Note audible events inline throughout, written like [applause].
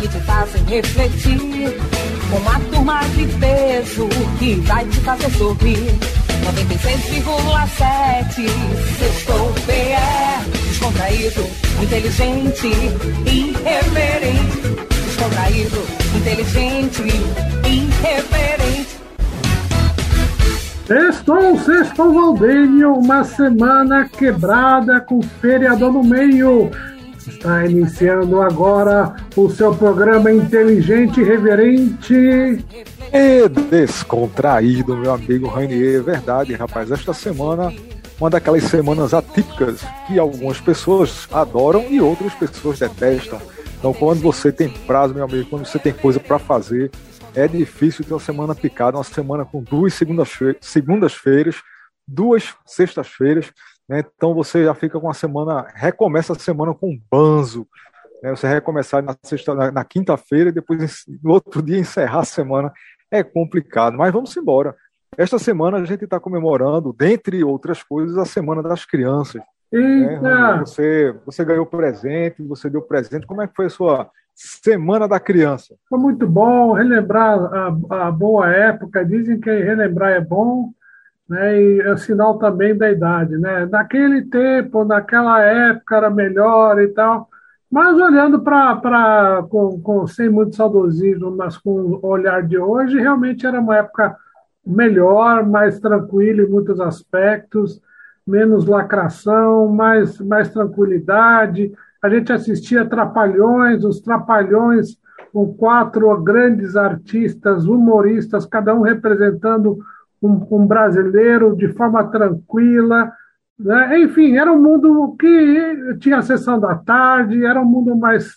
que te fazem refletir. Uma turma de peso que vai te fazer sorrir. 96,7 Sextou PE Descontraído, inteligente, irreverente Descontraído, inteligente, irreverente Sextou, sextou Valdênio, uma semana quebrada com feriador no meio. Está iniciando agora o seu programa inteligente e reverente. E descontraído, meu amigo Rainier. Verdade, rapaz. Esta semana, uma daquelas semanas atípicas que algumas pessoas adoram e outras pessoas detestam. Então, quando você tem prazo, meu amigo, quando você tem coisa para fazer, é difícil ter uma semana picada, uma semana com duas segundas-feiras, duas sextas-feiras. Né? Então você já fica com a semana, recomeça a semana com um banzo. Né? Você recomeçar na, sexta, na, na quinta-feira e depois no outro dia encerrar a semana é complicado. Mas vamos embora. Esta semana a gente está comemorando, dentre outras coisas, a Semana das Crianças. Né? Você, você ganhou presente, você deu presente. Como é que foi a sua Semana da Criança? Foi muito bom relembrar a, a boa época. Dizem que relembrar é bom né, e é sinal também da idade. Né? Naquele tempo, naquela época era melhor e tal, mas olhando para, com, com, sem muito saudosismo, mas com o olhar de hoje, realmente era uma época melhor, mais tranquila em muitos aspectos, menos lacração, mais, mais tranquilidade. A gente assistia Trapalhões, os Trapalhões com quatro grandes artistas, humoristas, cada um representando um, um brasileiro de forma tranquila. Né? Enfim, era um mundo que tinha a sessão da tarde, era um mundo mais,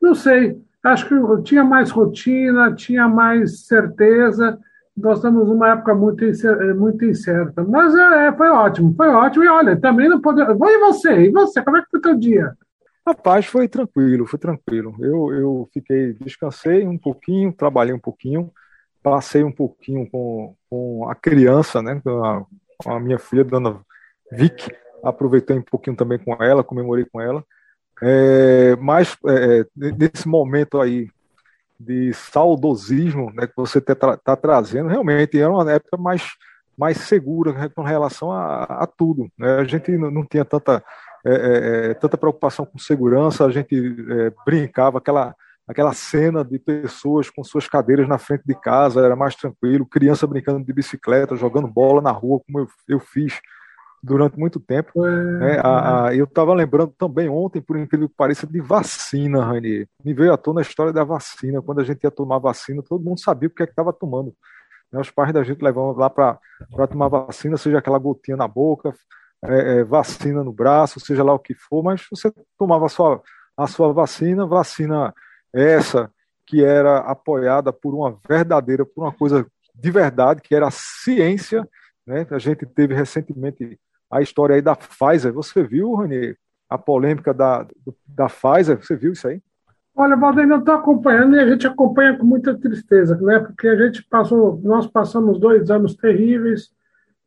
não sei, acho que tinha mais rotina, tinha mais certeza. Nós estamos numa época muito, muito incerta. Mas é, é, foi ótimo, foi ótimo. E olha, também não pode. E você? E você? Como é que foi o teu dia? Rapaz, foi tranquilo, foi tranquilo. Eu, eu fiquei, descansei um pouquinho, trabalhei um pouquinho, passei um pouquinho com, com a criança, né, com a, com a minha filha, dona Vic, aproveitei um pouquinho também com ela, comemorei com ela. É, mas é, é nesse momento aí de saudosismo né, que você está tá trazendo, realmente era uma época mais, mais segura né, com relação a, a tudo. Né? A gente não, tinha tanta, é, é, é tanta preocupação com segurança, a gente brincava aquela aquela cena de pessoas com suas cadeiras na frente de casa, era mais tranquilo, criança brincando de bicicleta, jogando bola na rua, como eu, eu fiz durante muito tempo. É, a, a, eu estava lembrando também ontem, por incrível que pareça, de vacina, Rani. Me veio à tona a história da vacina. Quando a gente ia tomar vacina, todo mundo sabia o que é estava tomando. Né, os pais da gente levavam lá para tomar vacina, seja aquela gotinha na boca, é, é, vacina no braço, seja lá o que for, mas você tomava a sua, a sua vacina, vacina essa que era apoiada por uma verdadeira, por uma coisa de verdade, que era a ciência. Né? A gente teve recentemente a história aí da Pfizer. Você viu, Rony, a polêmica da, da Pfizer? Você viu isso aí? Olha, Valdeir, eu estou acompanhando e a gente acompanha com muita tristeza, né? Porque a gente passou, nós passamos dois anos terríveis,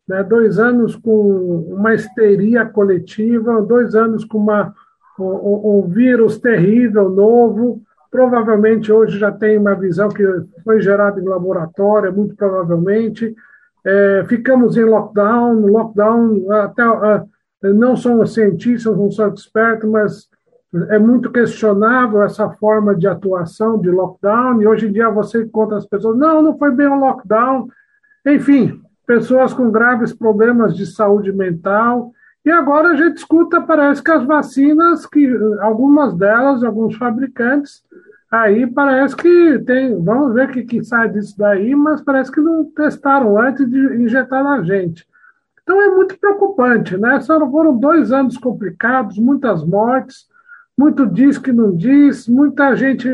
né? Dois anos com uma histeria coletiva, dois anos com uma um, um vírus terrível novo, Provavelmente hoje já tem uma visão que foi gerada em laboratório, muito provavelmente. É, ficamos em lockdown, lockdown, até uh, não sou cientista, não sou experto, mas é muito questionável essa forma de atuação de lockdown, e hoje em dia você encontra as pessoas, não, não foi bem um lockdown, enfim, pessoas com graves problemas de saúde mental, e agora a gente escuta, parece que as vacinas, que algumas delas, alguns fabricantes, aí parece que tem. Vamos ver o que, que sai disso daí, mas parece que não testaram antes de injetar na gente. Então é muito preocupante, né? Foram dois anos complicados, muitas mortes, muito diz que não diz, muita gente,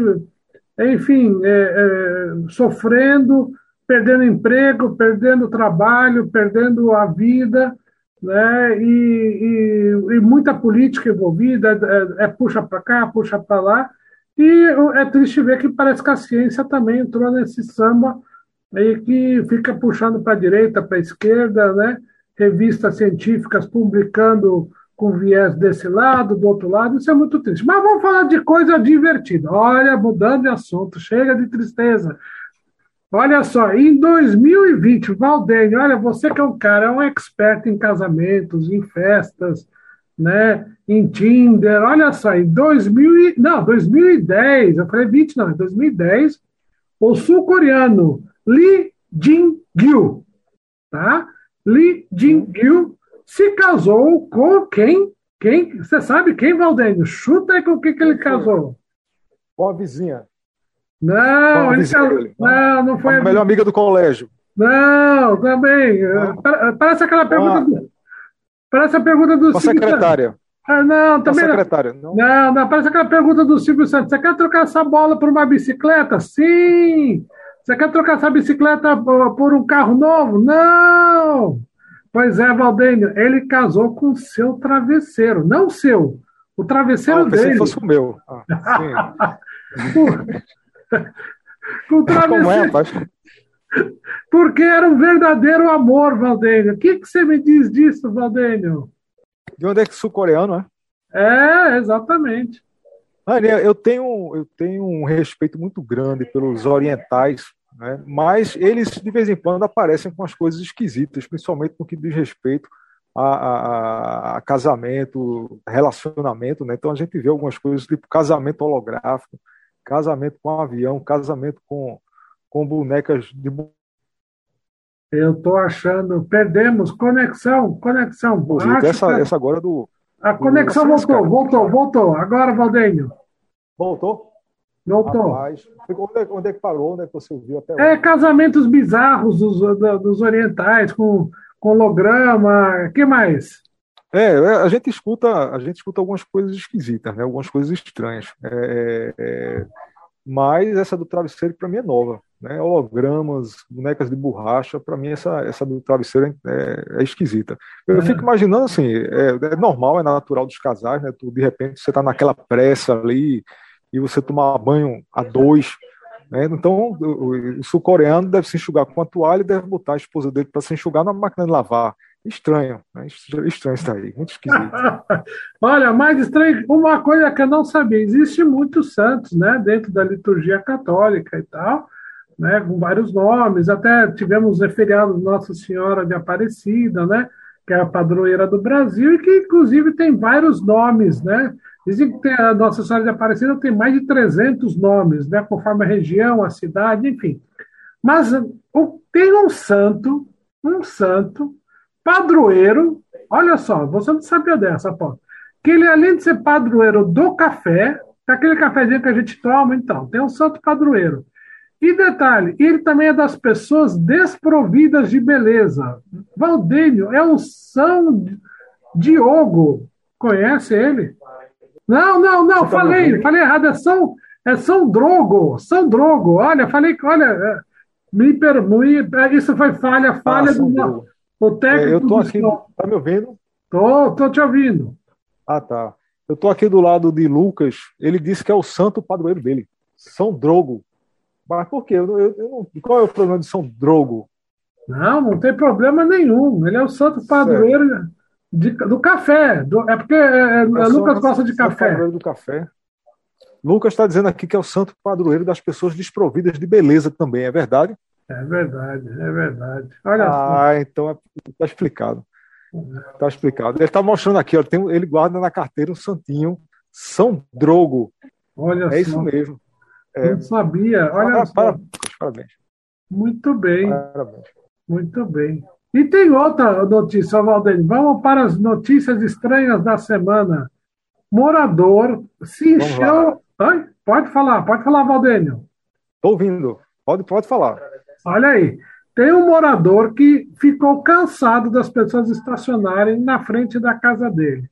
enfim, é, é, sofrendo, perdendo emprego, perdendo trabalho, perdendo a vida, né? E, e, e muita política envolvida, é, é puxa para cá, puxa para lá. E é triste ver que parece que a ciência também entrou nesse samba aí que fica puxando para a direita, para a esquerda, né? revistas científicas publicando com viés desse lado, do outro lado, isso é muito triste. Mas vamos falar de coisa divertida. Olha, mudando de assunto, chega de tristeza. Olha só, em 2020, Valdênio, olha, você que é um cara, é um expert em casamentos, em festas, né, em Tinder, olha só, em 2000, não, 2010, eu falei 20, não, em 2010, o sul-coreano Lee Jin-gyu, tá? Lee Jin-gyu se casou com quem? Quem? Você sabe quem, Valdênio? Chuta aí com quem que ele casou. Com a vizinha. Não, ele casou... não, não foi. A melhor amiga do colégio. Não, também. Parece aquela pergunta. Ah. Do... Parece a pergunta do. Com a secretária. Ah, não, também. Secretária. Não. não, não, parece aquela pergunta do Silvio Santos. Você quer trocar essa bola por uma bicicleta? Sim! Você quer trocar essa bicicleta por um carro novo? Não! Pois é, Valdênio, ele casou com o seu travesseiro, não o seu, o travesseiro ah, dele. Se fosse o meu. Ah, [laughs] [laughs] com. [laughs] Como é, [laughs] Porque era um verdadeiro amor, Valdênio. O que, que você me diz disso, Valdênio? De onde é que sul-coreano, é? É, exatamente. Olha, eu tenho, eu tenho um respeito muito grande pelos orientais, né? mas eles de vez em quando aparecem com as coisas esquisitas, principalmente no que diz respeito a, a, a casamento, relacionamento. Né? Então a gente vê algumas coisas tipo casamento holográfico, casamento com avião, casamento com, com bonecas de. Eu estou achando, perdemos conexão, conexão. essa, essa agora do, a conexão voltou, voltou, voltou. Agora, Valdênio. Voltou? Voltou. Rapaz, onde, é, onde é que parou? Onde é que você ouviu até É casamentos bizarros dos, dos orientais, com, com holograma. que mais? É, é, a gente escuta, a gente escuta algumas coisas esquisitas, né? Algumas coisas estranhas. É, é, mas essa do travesseiro para mim é nova, né? Hologramas, bonecas de borracha, para mim essa essa do travesseiro é, é esquisita. Eu fico imaginando assim, é, é, normal, é natural dos casais, né? Tu, de repente você está naquela pressa ali e você tomar banho a dois, né? Então o, o sul-coreano deve se enxugar com a toalha e deve botar a esposa dele para se enxugar na máquina de lavar. Estranho, né? Estranho isso daí, muito esquisito. [laughs] Olha, mais estranho, uma coisa que eu não sabia, existe muitos santos, né, dentro da liturgia católica e tal, né, com vários nomes, até tivemos feriado Nossa Senhora de Aparecida, né, que é a padroeira do Brasil e que inclusive tem vários nomes, né, dizem que a Nossa Senhora de Aparecida tem mais de 300 nomes, né, conforme a região, a cidade, enfim. Mas tem um santo, um santo, padroeiro, olha só, você não sabia dessa, pô. Que ele, além de ser padroeiro do café, aquele cafezinho que a gente toma, então, tem um santo padroeiro. E detalhe, ele também é das pessoas desprovidas de beleza. Valdênio é o São Diogo. Conhece ele? Não, não, não, Você tá falei, tá falei errado. É São, é São Drogo. São Drogo. Olha, falei, olha, é, me permite. Isso foi falha, falha ah, do. O técnico. É, eu tô aqui. Tá me ouvindo? Tô, tô te ouvindo. Ah, tá. Eu tô aqui do lado de Lucas. Ele disse que é o santo padroeiro dele. São Drogo. Mas por quê? Eu, eu, eu qual é o problema de São Drogo? Não, não tem problema nenhum. Ele é o santo padroeiro de, do café. Do, é porque é, é, é Lucas gosta de café. Padroeiro do café. Lucas está dizendo aqui que é o santo padroeiro das pessoas desprovidas de beleza também, é verdade? É verdade, é verdade. Olha ah, só. então está é, explicado. Está explicado. Ele está mostrando aqui, ó, tem, ele guarda na carteira um santinho São Drogo. Olha é só. isso mesmo. É. Não sabia. Olha ah, só. Parabéns. Muito bem. Parabéns. Muito bem. E tem outra notícia, Valdir. Vamos para as notícias estranhas da semana. Morador se encheu. Pode falar, pode falar, Valdênio. Estou ouvindo. Pode, pode falar. Olha aí, tem um morador que ficou cansado das pessoas estacionarem na frente da casa dele.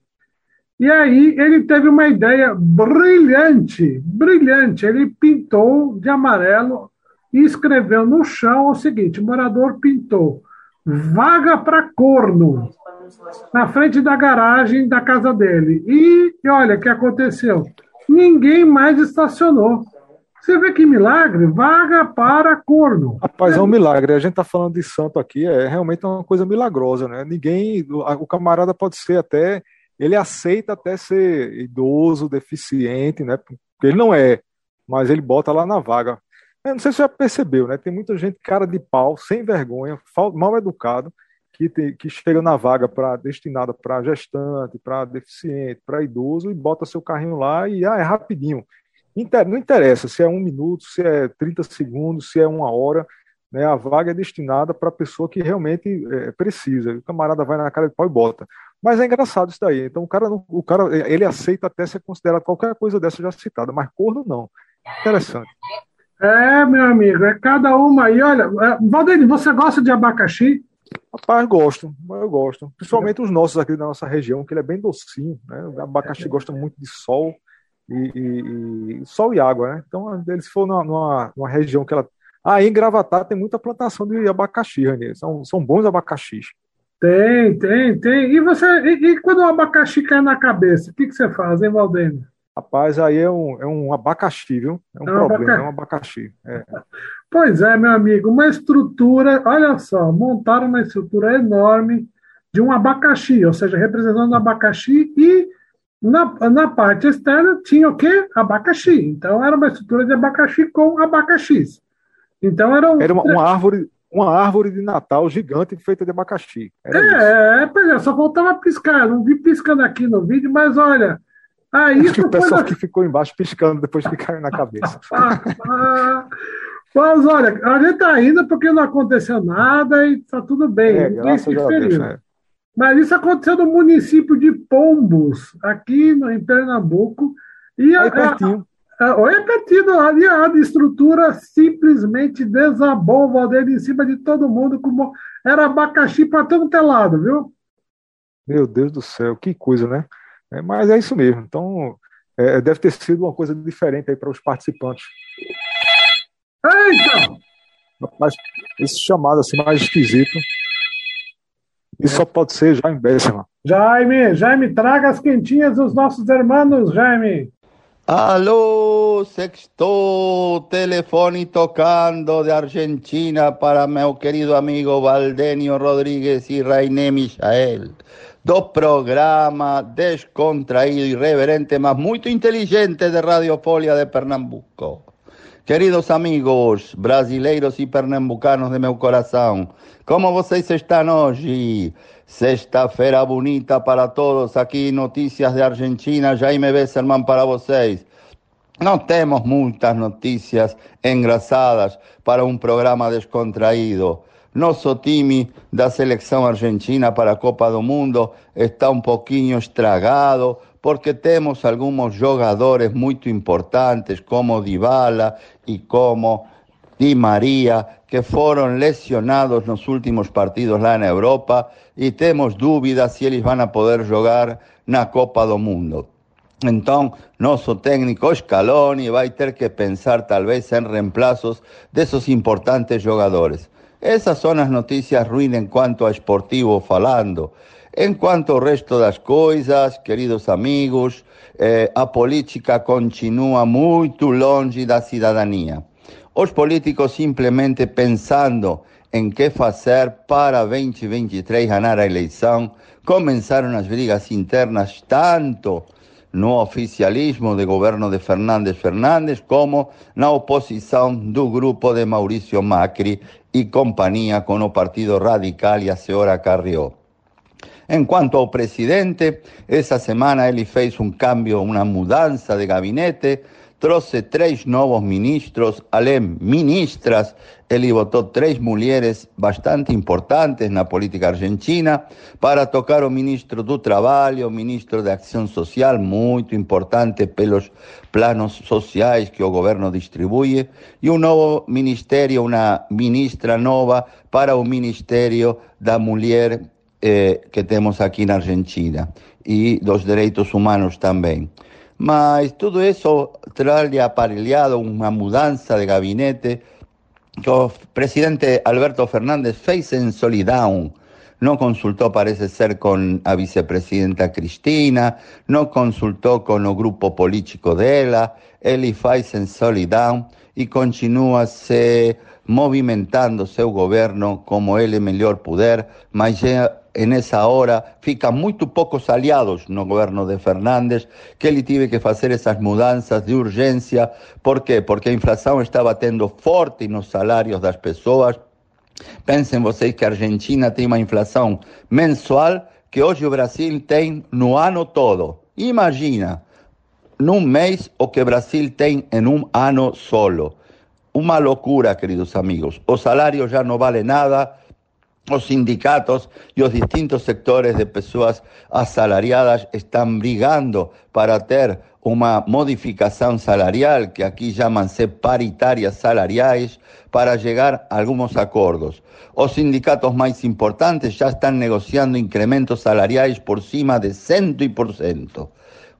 E aí ele teve uma ideia brilhante, brilhante. Ele pintou de amarelo e escreveu no chão o seguinte: morador pintou vaga para corno na frente da garagem da casa dele. E olha o que aconteceu: ninguém mais estacionou. Você vê que milagre? Vaga para corno. Rapaz, é um milagre. A gente tá falando de santo aqui, é realmente uma coisa milagrosa, né? Ninguém, o camarada pode ser até, ele aceita até ser idoso, deficiente, né? Porque ele não é, mas ele bota lá na vaga. Eu não sei se você já percebeu, né? Tem muita gente cara de pau, sem vergonha, mal educado, que, tem, que chega na vaga para destinada para gestante, para deficiente, para idoso e bota seu carrinho lá e ah, é rapidinho. Não interessa se é um minuto, se é 30 segundos, se é uma hora, né, a vaga é destinada para a pessoa que realmente é, precisa. O camarada vai na cara de pau e bota. Mas é engraçado isso daí. Então o cara, o cara ele aceita até ser considerado qualquer coisa dessa já citada, mas corno não. Interessante. É, meu amigo, é cada uma aí. Olha, é, você gosta de abacaxi? Rapaz, gosto, eu gosto. Principalmente os nossos aqui da nossa região, que ele é bem docinho, né? O abacaxi gosta muito de sol e, e, e sol e água, né? Então, eles for numa, numa, numa, região que ela. Ah, em Gravatar tem muita plantação de abacaxi, Rani. São, são bons abacaxis. Tem, tem, tem. E você, e, e quando o abacaxi cai na cabeça, o que, que você faz, hein, Valdênio? Rapaz, aí é um, é um abacaxi, viu? É um é um problema, abacaxi. é um abacaxi. É. [laughs] Pois é, meu amigo, uma estrutura, olha só, montaram uma estrutura enorme de um abacaxi, ou seja, representando o abacaxi e na, na parte externa tinha o quê? Abacaxi. Então era uma estrutura de abacaxi com abacaxis. Então era, um... era uma, uma árvore uma árvore de Natal gigante feita de abacaxi. Era é, é, é, só faltava piscar. Não vi piscando aqui no vídeo, mas olha, Aí Acho que o pessoal na... que ficou embaixo piscando depois que caiu na cabeça. [laughs] Mas olha, a gente está indo porque não aconteceu nada e está tudo bem. É, Ninguém se feriu. É. Mas isso aconteceu no município de Pombos, aqui no, em Pernambuco. E Aí a, pertinho. A, olha pertinho, ali a estrutura simplesmente desabou, Valdeir, em cima de todo mundo, como era abacaxi para todo lado, viu? Meu Deus do céu, que coisa, né? É, mas é isso mesmo. Então, é, deve ter sido uma coisa diferente aí para os participantes. Eita! Mas esse chamado assim mais esquisito. Isso só pode ser Jaime Besserman. Jaime, Jaime, traga as quentinhas dos nossos irmãos, Jaime. Alô, sexto telefone tocando de Argentina para meu querido amigo Valdenio Rodríguez e Rainé Michael. do programa descontraído, irreverente, más muy inteligente de Radio Folia de Pernambuco. Queridos amigos brasileiros y pernambucanos de meu corazón, ¿cómo vocês están hoy? Sexta-feira bonita para todos, aquí noticias de Argentina, Jaime Besserman para vocês. No tenemos muchas noticias engrasadas para un programa descontraído. Nosso time da seleção argentina para a Copa do Mundo está um pouquinho estragado porque temos alguns jogadores muito importantes como Dybala e como Di Maria que foram lesionados nos últimos partidos lá na Europa e temos dúvidas se eles vão poder jogar na Copa do Mundo. Então, nosso técnico Scaloni vai ter que pensar talvez em reemplazos desses importantes jogadores. Esas son las noticias ruins en cuanto a esportivo falando. En cuanto ao resto das coisas, queridos amigos, eh, a política continua muito longe da cidadania. Os políticos simplesmente pensando em que fazer para 2023 ganhar a eleição, começaram as brigas internas tanto no oficialismo de governo de Fernández Fernández como na oposição do grupo de Maurício Macri y compañía con el Partido Radical y a Seora Carrió. En cuanto al presidente, esa semana él hizo un cambio, una mudanza de gabinete, trouxe tres nuevos ministros, além ministras, él votó tres mujeres bastante importantes en la política argentina, para tocar o ministro do Trabalho, o ministro de Acción Social, muy importante pelos planos sociais que o gobierno distribuye, y un nuevo ministerio, una ministra nova para o Ministerio da Mulher eh, que tenemos aquí en Argentina, y dos derechos humanos también. Mas tudo isso trae aparelhado uma mudança de gabinete que o presidente Alberto Fernández fez en Solidown. No consultó, parece ser, con a vicepresidenta Cristina, no consultó con el grupo político dela, ele faz en Solidown e continua se movimentando seu governo como ele melhor puder, mas já nessa hora fica muito poucos aliados no governo de Fernandes, que ele teve que fazer essas mudanças de urgência. Por quê? Porque a inflação está batendo forte nos salários das pessoas. Pensem vocês que a Argentina tem uma inflação mensual que hoje o Brasil tem no ano todo. Imagina, num mês, o que o Brasil tem em um ano solo. Uma loucura, queridos amigos. O salário já não vale nada. Os sindicatos e os distintos sectores de pessoas assalariadas estão brigando para ter uma modificação salarial, que aqui chamam-se paritárias salariais, para chegar a alguns acordos. Os sindicatos mais importantes já estão negociando incrementos salariais por cima de 100%.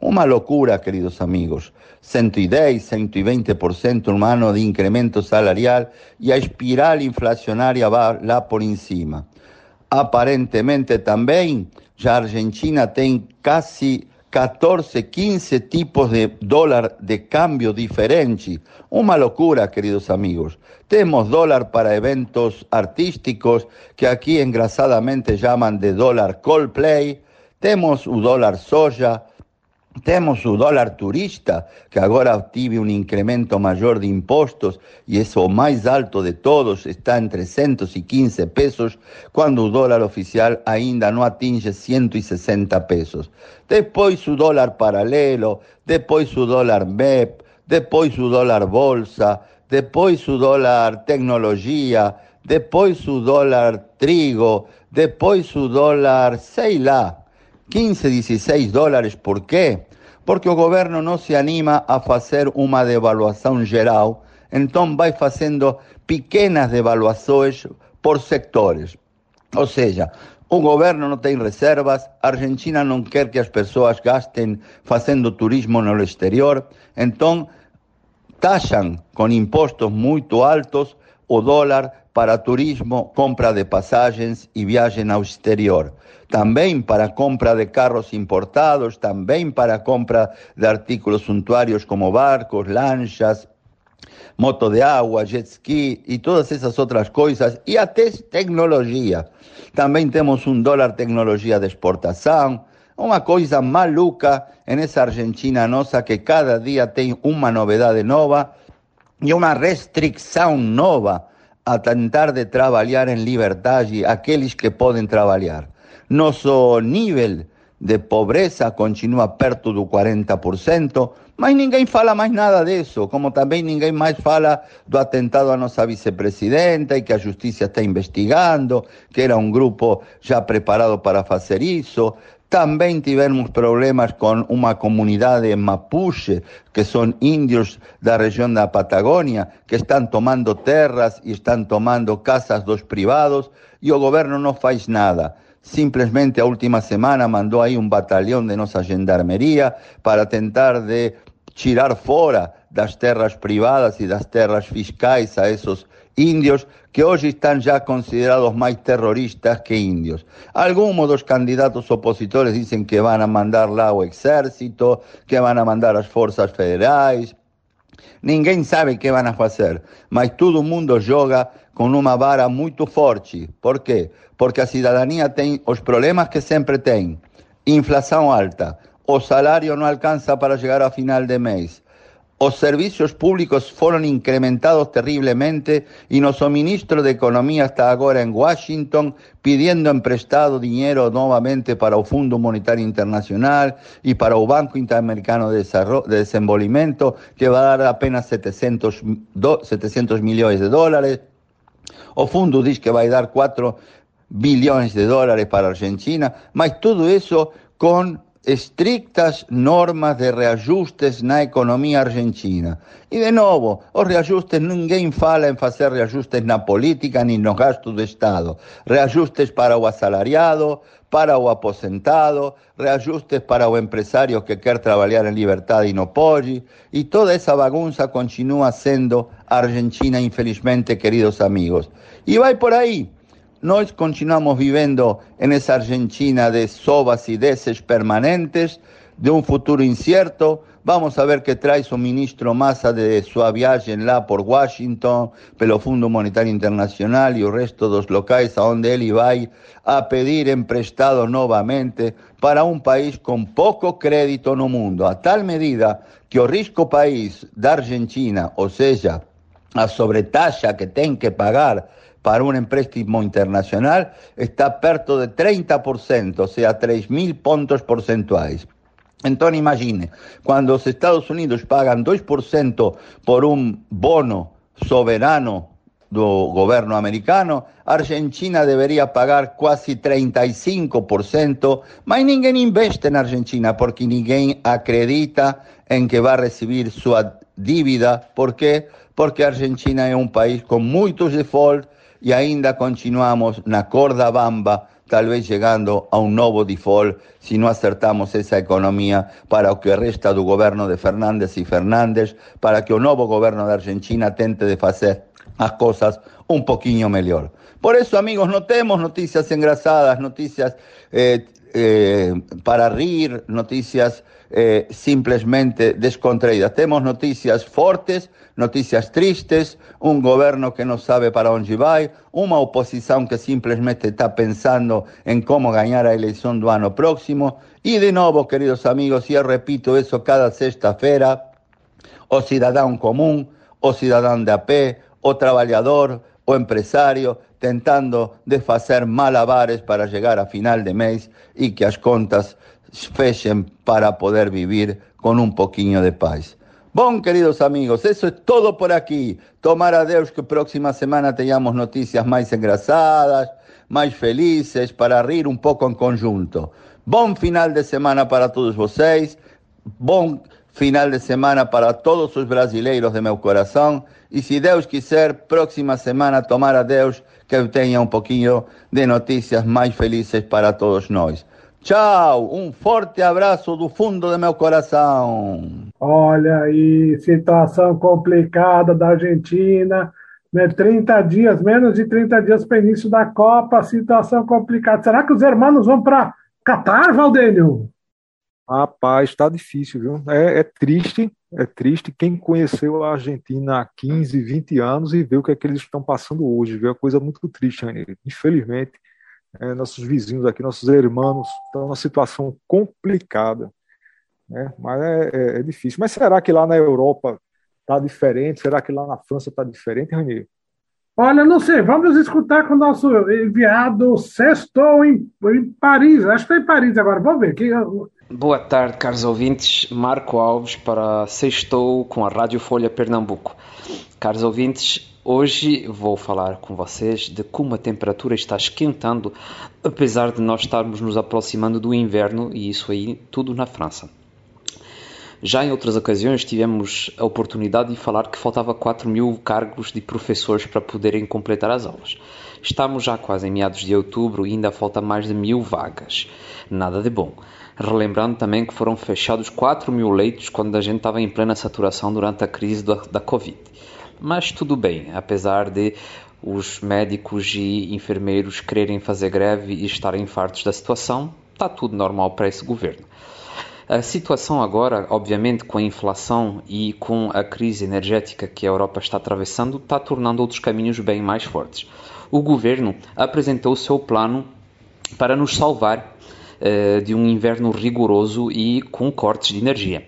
Uma loucura, queridos amigos. 110, 120% um ano de incremento salarial e a espiral inflacionária vai lá por cima. Aparentemente também, já a Argentina tem quase 14, 15 tipos de dólar de câmbio diferente. Uma loucura, queridos amigos. Temos dólar para eventos artísticos, que aqui engraçadamente chamam de dólar Coldplay. Temos o dólar soja, temos o dólar turista, que agora tive um incremento maior de impostos e é o mais alto de todos, está em 315 pesos, quando o dólar oficial ainda não atinge 160 pesos. Depois o dólar paralelo, depois o dólar MEP, depois o dólar bolsa, depois o dólar tecnologia, depois o dólar trigo, depois o dólar, sei lá, 15, 16 dólares. Por quê? Porque o governo não se anima a fazer uma devaluação geral, então vai fazendo pequenas devaluações por sectores. Ou seja, o governo não tem reservas, a Argentina não quer que as pessoas gastem fazendo turismo no exterior, então taxam com impostos muito altos o dólar para turismo, compra de passagens e viagem ao exterior. Também para compra de carros importados, também para compra de artículos suntuários como barcos, lanchas, moto de agua, jet ski e todas essas outras coisas, e até tecnologia. Também temos um dólar tecnologia de exportação, uma coisa maluca nessa Argentina nossa que cada dia tem uma novidade nova e uma restrição nova a tentar de trabalhar em liberdade aqueles que podem trabalhar. Nosso nível de pobreza continua perto do 40%, mas ninguém fala mais nada disso, como também ninguém mais fala do atentado à nossa vicepresidenta e que a justiça está investigando, que era um grupo já preparado para fazer isso. Também tivemos problemas com uma comunidade mapuche, que são índios da região da Patagônia, que estão tomando terras e estão tomando casas dos privados e o governo não faz nada. Simplesmente a última semana mandou aí um batalhão de nossa gendarmeria para tentar de tirar fora das terras privadas e das terras fiscais a esses índios que hoje estão já considerados mais terroristas que índios. Alguns dos candidatos opositores dizem que vão mandar lá o exército, que vão mandar as forças federais. Ninguém sabe o que vão fazer, mas todo mundo joga com uma vara muito forte. Por quê? Porque a cidadania tem os problemas que sempre tem: inflação alta, o salário não alcança para chegar ao final de mês Os servicios públicos fueron incrementados terriblemente y nuestro ministro de Economía está ahora en Washington pidiendo en prestado dinero nuevamente para el Fondo Monetario Internacional y para el Banco Interamericano de, Desenvolvimiento, que va a dar apenas 700, 700 millones de dólares. O Fundo dice que va a dar 4 billones de dólares para Argentina, mas todo eso con estrictas normas de reajustes na economia argentina. E, de novo, os reajustes, ninguém fala em fazer reajustes na política nem no gasto do Estado. Reajustes para o assalariado, para o aposentado, reajustes para o empresário que quer trabalhar em liberdade e não pode, e toda essa bagunça continua sendo Argentina, infelizmente, queridos amigos. E vai por aí. Nós continuamos vivendo nessa Argentina de sobas e desces permanentes, de um futuro incierto, Vamos a ver qué trae su ministro Massa de su viaje lá por Washington, pelo Fundo Monetario Internacional y el resto de los locales a donde él va a pedir emprestado nuevamente para un país con poco crédito no mundo, a tal medida que el riesgo país de Argentina, o sea, a sobretalla que tiene que pagar para un empréstimo internacional, está perto de 30%, o sea, 3.000 puntos porcentuales. Entonces imagine, cuando los Estados Unidos pagan 2% por un bono soberano del gobierno americano, Argentina debería pagar casi 35%, mas ninguém investe en Argentina porque ninguém acredita en que va a recibir su dívida. ¿Por qué? Porque Argentina es un país con muchos defaults y ainda continuamos na corda bamba tal vez llegando a un nuevo default si no acertamos esa economía para lo que resta del gobierno de Fernández y Fernández, para que el nuevo gobierno de Argentina tente de hacer las cosas un poquito mejor. Por eso, amigos, no tenemos noticias engrasadas, noticias eh, eh, para rir, noticias eh, simplesmente descontraídas. Tenemos noticias fuertes, noticias tristes, um governo que não sabe para onde vai, uma oposição que simplesmente está pensando em como ganhar a eleição do ano próximo. E, de novo, queridos amigos, e eu repito isso cada sexta-feira, o cidadão comum, o cidadão de a o trabalhador, o empresário, tentando de malabares para chegar a final de mês e que as contas fechem para poder vivir com um pouquinho de paz. Bom, queridos amigos, eso es todo por aquí. Tomar a Deus que próxima semana tenhamos noticias mais engraçadas, mais felizes, para rir um pouco em conjunto. Bom final de semana para todos vocês. Bom final de semana para todos os brasileiros de meu coração. E se Deus quiser, próxima semana, tomar a Deus que eu tenha um pouquinho de notícias mais felizes para todos nós. Tchau, um forte abraço do fundo do meu coração. Olha aí, situação complicada da Argentina, né? 30 dias, menos de 30 dias para início da Copa, situação complicada. Será que os hermanos vão para Catar, Valdênio? Rapaz, está difícil, viu? É, é, triste, é triste. Quem conheceu a Argentina há 15, 20 anos e vê o que é que eles estão passando hoje, viu? É coisa muito triste, infelizmente é, nossos vizinhos aqui, nossos irmãos, estão numa situação complicada. Né? Mas é, é, é, difícil. Mas será que lá na Europa está diferente? Será que lá na França está diferente, Ranier? Olha, não sei, vamos escutar com o nosso enviado Sexto em, em Paris. Acho que está em Paris agora, vamos ver. Que... Boa tarde, caros ouvintes. Marco Alves para Sextou com a Rádio Folha Pernambuco. Caros ouvintes, Hoje vou falar com vocês de como a temperatura está esquentando, apesar de nós estarmos nos aproximando do inverno e isso aí tudo na França. Já em outras ocasiões tivemos a oportunidade de falar que faltava 4 mil cargos de professores para poderem completar as aulas. Estamos já quase em meados de outubro e ainda falta mais de mil vagas. Nada de bom. Relembrando também que foram fechados 4 mil leitos quando a gente estava em plena saturação durante a crise da, da Covid mas tudo bem, apesar de os médicos e enfermeiros quererem fazer greve e estarem fartos da situação, está tudo normal para esse governo. A situação agora, obviamente, com a inflação e com a crise energética que a Europa está atravessando, está tornando outros caminhos bem mais fortes. O governo apresentou o seu plano para nos salvar uh, de um inverno rigoroso e com cortes de energia.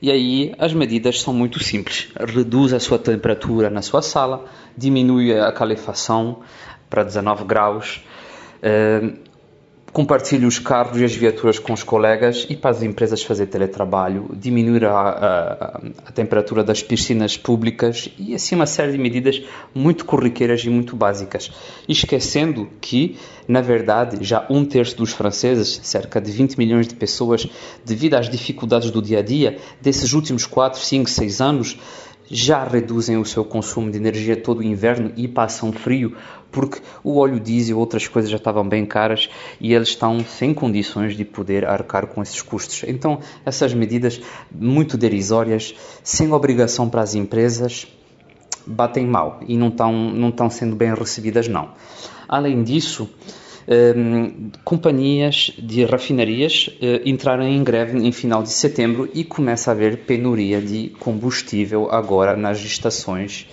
E aí as medidas são muito simples. Reduz a sua temperatura na sua sala, diminui a calefação para 19 graus, eh, compartilhe os carros e as viaturas com os colegas e para as empresas fazer teletrabalho, diminuir a, a, a, temperatura das piscinas públicas e assim uma série de medidas muito corriqueiras e muito básicas. Esquecendo que, na verdade, já um terço dos franceses, cerca de 20 milhões de pessoas, devido às dificuldades do dia a dia, desses últimos 4, 5, 6 anos, já reduzem o seu consumo de energia todo o inverno e passam frio, porque o óleo diesel e outras coisas já estavam bem caras e eles estão sem condições de poder arcar com esses custos. Então, essas medidas muito derisórias, sem obrigação para as empresas, batem mal e não estão, não estão sendo bem recebidas, não. Além disso, um, companhias de rafinarias uh, entraram em greve em final de setembro e começa a haver penuria de combustível agora nas estações,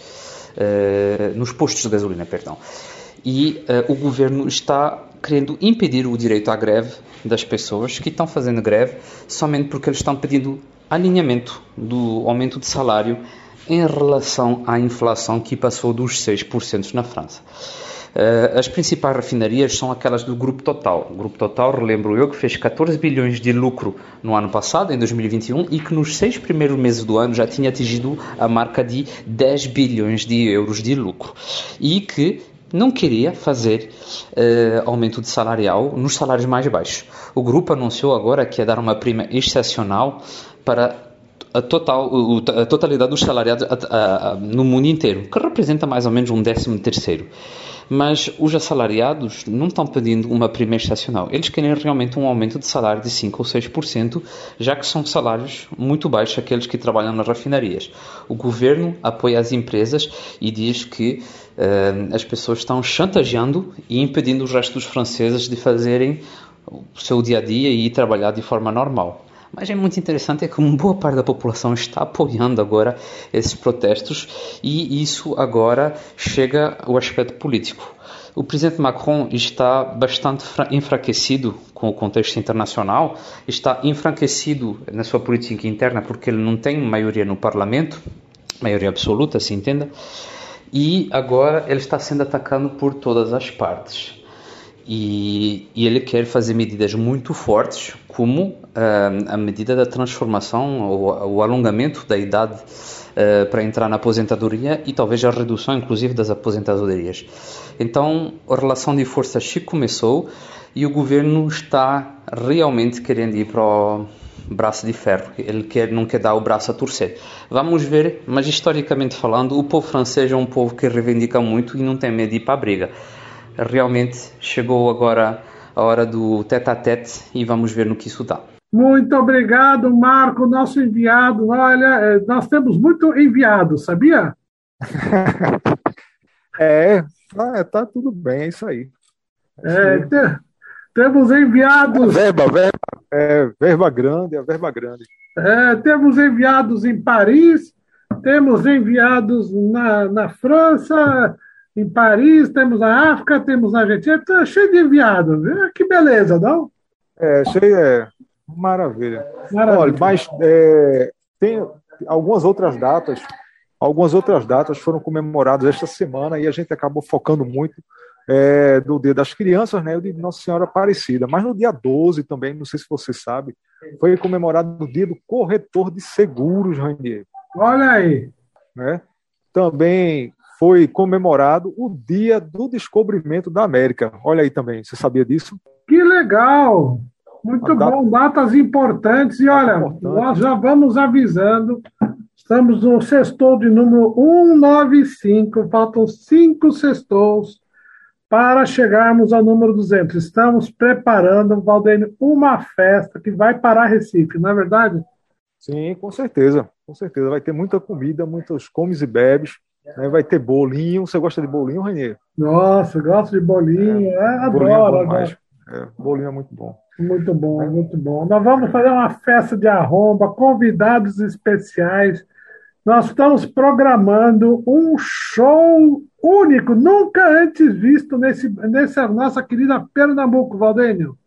uh, nos postos de gasolina, perdão. E uh, o governo está querendo impedir o direito à greve das pessoas que estão fazendo greve somente porque eles estão pedindo alinhamento do aumento de salário em relação à inflação que passou dos 6% na França. Uh, as principais refinarias são aquelas do Grupo Total. O Grupo Total, relembro eu, que fez 14 bilhões de lucro no ano passado, em 2021, e que nos seis primeiros meses do ano já tinha atingido a marca de 10 bilhões de euros de lucro. E que não queria fazer uh, aumento de salarial nos salários mais baixos. O grupo anunciou agora que ia dar uma prima excepcional para a, total, a totalidade dos salariados no mundo inteiro, que representa mais ou menos um décimo terceiro mas os assalariados não estão pedindo uma primeira estacional. Eles querem realmente um aumento de salário de 5 ou 6%, já que são salários muito baixos aqueles que trabalham nas refinarias. O governo apoia as empresas e diz que uh, as pessoas estão chantageando e impedindo os restos dos franceses de fazerem o seu dia a dia e trabalhar de forma normal. Mas é muito interessante é que uma boa parte da população está apoiando agora esses protestos e isso agora chega ao aspecto político. O presidente Macron está bastante enfraquecido com o contexto internacional, está enfraquecido na sua política interna porque ele não tem maioria no parlamento, maioria absoluta, se entenda, e agora ele está sendo atacado por todas as partes. E, e, ele quer fazer medidas muito fortes, como a medida da transformação, o, o alongamento da idade uh, para entrar na aposentadoria e talvez a redução, inclusive, das aposentadorias. Então, a relação de forças se começou e o governo está realmente querendo ir para o braço de ferro. Ele quer, não quer dar o braço a torcer. Vamos ver, mas historicamente falando, o povo francês é um povo que reivindica muito e não tem medo de ir para a briga realmente chegou agora a hora do tete a tete e vamos ver no que isso dá. Muito obrigado, Marco, nosso enviado. Olha, é, nós temos muito enviado, sabia? [laughs] é, tá, tá, tudo bem, é isso aí. É, te, temos enviados. É verba, verba, é, verba grande, é verba grande. É, temos enviados em Paris, temos enviados na, na França, em Paris, temos na África, temos na Argentina, tá cheio de enviados. Que beleza, não? É, cheio, é. Maravilha. Maravilha. Olha, mas é, tem algumas outras datas, algumas outras datas foram comemoradas esta semana e a gente acabou focando muito é, do Dia das Crianças, né, o de Nossa Senhora Aparecida. Mas no dia 12 também, não sei se você sabe, foi comemorado o Dia do Corretor de Seguros, Rainier. Olha aí. Né? Também foi comemorado o Dia do Descobrimento da América. Olha aí também, você sabia disso? Que legal! Muito data... bom, datas importantes. E olha, importante. nós já vamos avisando. Estamos no sextou de número 195, faltam cinco sextous para chegarmos ao número 200. Estamos preparando, Valdênio, uma festa que vai parar Recife, não é verdade? Sim, com certeza, com certeza. Vai ter muita comida, muitos comes e bebes. Né? Vai ter bolinho. Você gosta de bolinho, Ranier? Nossa, gosto de bolinho. É, é, adoro. Bolinho é, é, bolinho é muito bom. Muito bom, é. muito bom. Nós vamos fazer uma festa de arromba, convidados especiais. Nós estamos programando um show único, nunca antes visto nesse, nessa nossa querida Pernambuco, Valdênio.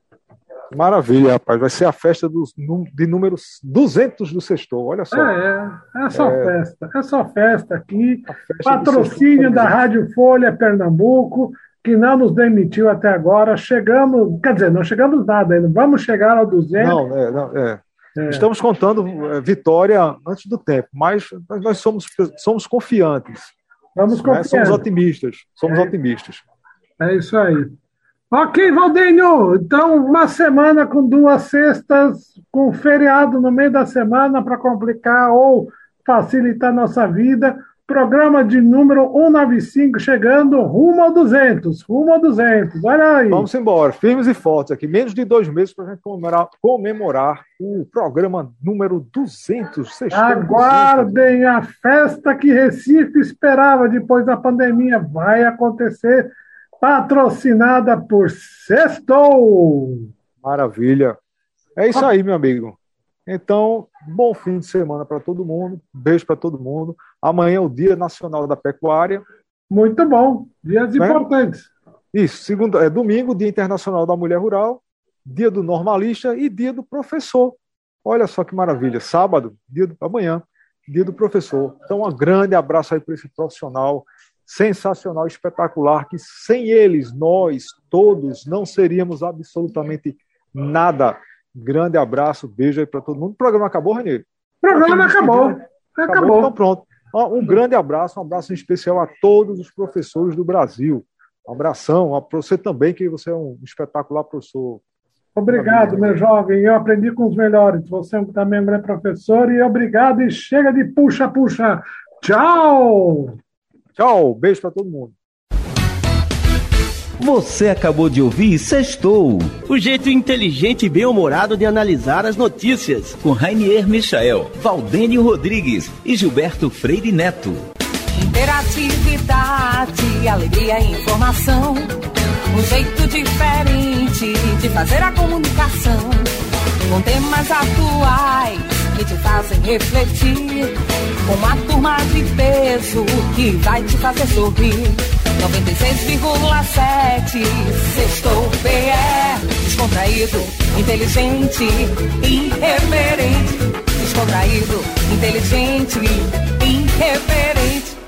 Maravilha, rapaz. Vai ser a festa dos, de números 200 do Sextou, olha só. É, é, é só é... festa. É só festa aqui. Festa Patrocínio da Rádio Folha Pernambuco. Que não nos demitiu até agora. Chegamos, quer dizer, não chegamos nada ainda. Vamos chegar ao 200. Não, é, não, é. É. Estamos contando é, vitória antes do tempo, mas nós somos, somos confiantes. Vamos né? Somos otimistas. Somos é. otimistas. É isso aí. Ok, Valdênio. Então, uma semana com duas sextas, com feriado no meio da semana para complicar ou facilitar nossa vida. Programa de número 195 chegando rumo ao 200, rumo ao 200. Olha aí. Vamos embora, firmes e fortes aqui. Menos de dois meses para a gente comemorar, comemorar, o programa número 200. Aguardem 200. a festa que Recife esperava depois da pandemia. Vai acontecer, patrocinada por Sextou. Maravilha. É isso aí, meu amigo. Então, bom fim de semana para todo mundo. Beijo para todo mundo. Amanhã é o Dia Nacional da Pecuária. Muito bom. Dias né? importantes. Isso. Segundo, é domingo, Dia Internacional da Mulher Rural, Dia do Normalista e Dia do Professor. Olha só que maravilha. Sábado, dia do, amanhã, Dia do Professor. Então, um grande abraço aí para esse profissional sensacional, espetacular, que sem eles, nós todos, não seríamos absolutamente nada. Grande abraço, beijo aí para todo mundo. O programa acabou, Renê? O programa acabou. acabou. acabou. Então pronto. Um grande abraço, um abraço especial a todos os professores do Brasil. Um abração a você também, que você é um espetacular professor. Obrigado, meu jovem. Eu aprendi com os melhores. Você também é professor e obrigado. E chega de puxa-puxa. Tchau! Tchau, beijo para todo mundo. Você acabou de ouvir Sextou, o jeito inteligente e bem-humorado de analisar as notícias, com Rainier Michael, Valdênio Rodrigues e Gilberto Freire Neto. Interatividade, alegria e informação, um jeito diferente de fazer a comunicação, com temas atuais que te fazem refletir, com uma turma de peso que vai te fazer sorrir. 96,7. Sextou PE Descontraído, inteligente, irreverente. Descontraído, inteligente, irreverente